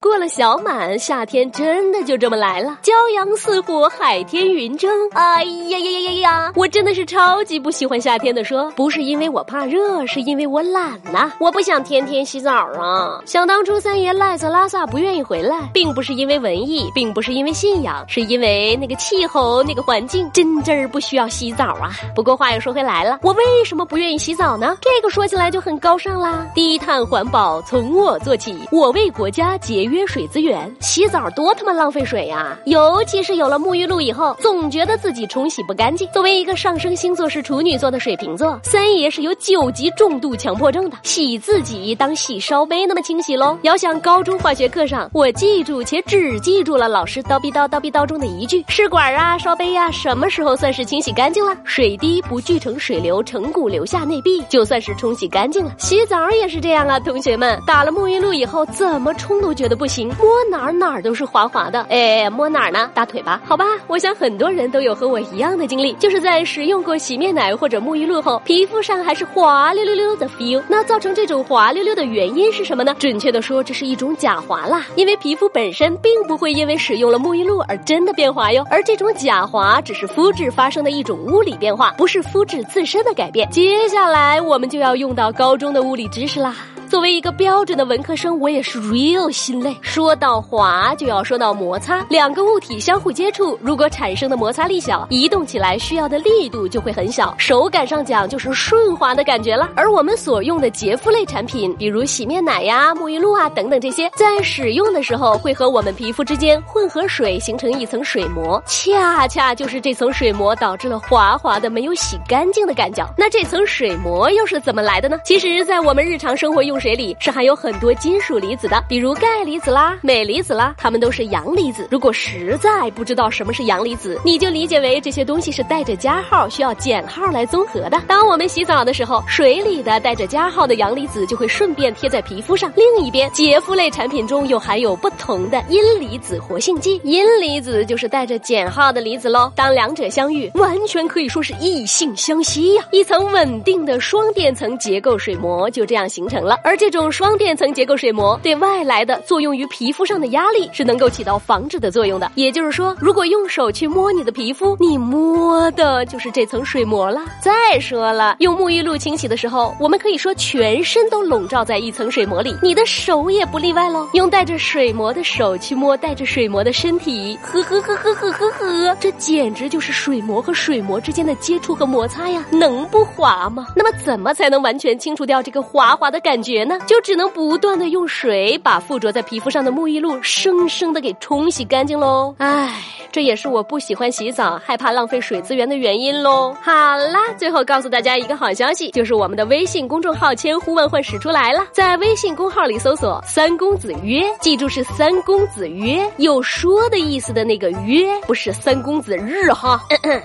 过了小满，夏天真的就这么来了。骄阳似火，海天云蒸。哎呀呀呀呀呀！我真的是超级不喜欢夏天的。说不是因为我怕热，是因为我懒呐。我不想天天洗澡啊。想当初三爷赖着拉萨不愿意回来，并不是因为文艺，并不是因为信仰，是因为那个气候、那个环境真真儿不需要洗澡啊。不过话又说回来了，我为什么不愿意洗澡呢？这个说起来就很高尚啦。低碳环保从我做起，我为国家节。约水资源，洗澡多他妈浪费水呀！尤其是有了沐浴露以后，总觉得自己冲洗不干净。作为一个上升星座是处女座的水瓶座，三爷是有九级重度强迫症的，洗自己当洗烧杯那么清洗喽。遥想高中化学课上，我记住且只记住了老师叨逼叨叨逼叨中的一句：试管啊，烧杯呀，什么时候算是清洗干净了？水滴不聚成水流，成骨留下内壁，就算是冲洗干净了。洗澡也是这样啊，同学们，打了沐浴露以后，怎么冲都觉得。不行，摸哪儿哪儿都是滑滑的。哎，摸哪儿呢？大腿吧？好吧，我想很多人都有和我一样的经历，就是在使用过洗面奶或者沐浴露后，皮肤上还是滑溜溜溜的 feel。那造成这种滑溜溜的原因是什么呢？准确的说，这是一种假滑啦。因为皮肤本身并不会因为使用了沐浴露而真的变滑哟，而这种假滑只是肤质发生的一种物理变化，不是肤质自身的改变。接下来我们就要用到高中的物理知识啦。作为一个标准的文科生，我也是 real 心累。说到滑，就要说到摩擦。两个物体相互接触，如果产生的摩擦力小，移动起来需要的力度就会很小，手感上讲就是顺滑的感觉了。而我们所用的洁肤类产品，比如洗面奶呀、沐浴露啊等等这些，在使用的时候会和我们皮肤之间混合水，形成一层水膜，恰恰就是这层水膜导致了滑滑的、没有洗干净的感觉。那这层水膜又是怎么来的呢？其实，在我们日常生活用。水里是含有很多金属离子的，比如钙离子啦、镁离子啦，它们都是阳离子。如果实在不知道什么是阳离子，你就理解为这些东西是带着加号，需要减号来综合的。当我们洗澡的时候，水里的带着加号的阳离子就会顺便贴在皮肤上。另一边，洁肤类产品中又含有不同的阴离子活性剂，阴离子就是带着减号的离子喽。当两者相遇，完全可以说是异性相吸呀！一层稳定的双电层结构水膜就这样形成了。而这种双电层结构水膜对外来的作用于皮肤上的压力是能够起到防止的作用的。也就是说，如果用手去摸你的皮肤，你摸的就是这层水膜了。再说了，用沐浴露清洗的时候，我们可以说全身都笼罩在一层水膜里，你的手也不例外喽。用带着水膜的手去摸带着水膜的身体，呵呵呵呵呵呵呵，这简直就是水膜和水膜之间的接触和摩擦呀，能不滑吗？那么怎么才能完全清除掉这个滑滑的感觉？呢，就只能不断的用水把附着在皮肤上的沐浴露生生的给冲洗干净喽。唉，这也是我不喜欢洗澡、害怕浪费水资源的原因喽。好啦，最后告诉大家一个好消息，就是我们的微信公众号千呼万唤始出来了，在微信公号里搜索“三公子约”，记住是“三公子约”，有说的意思的那个约，不是“三公子日”哈。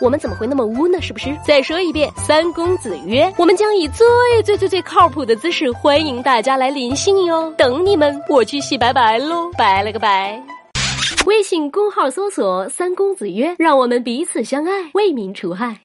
我们怎么会那么污呢？是不是？再说一遍，“三公子约”，我们将以最最最最靠谱的姿势欢迎。大家来临信哟，等你们，我去洗白白喽，拜了个拜。微信公号搜索“三公子曰”，让我们彼此相爱，为民除害。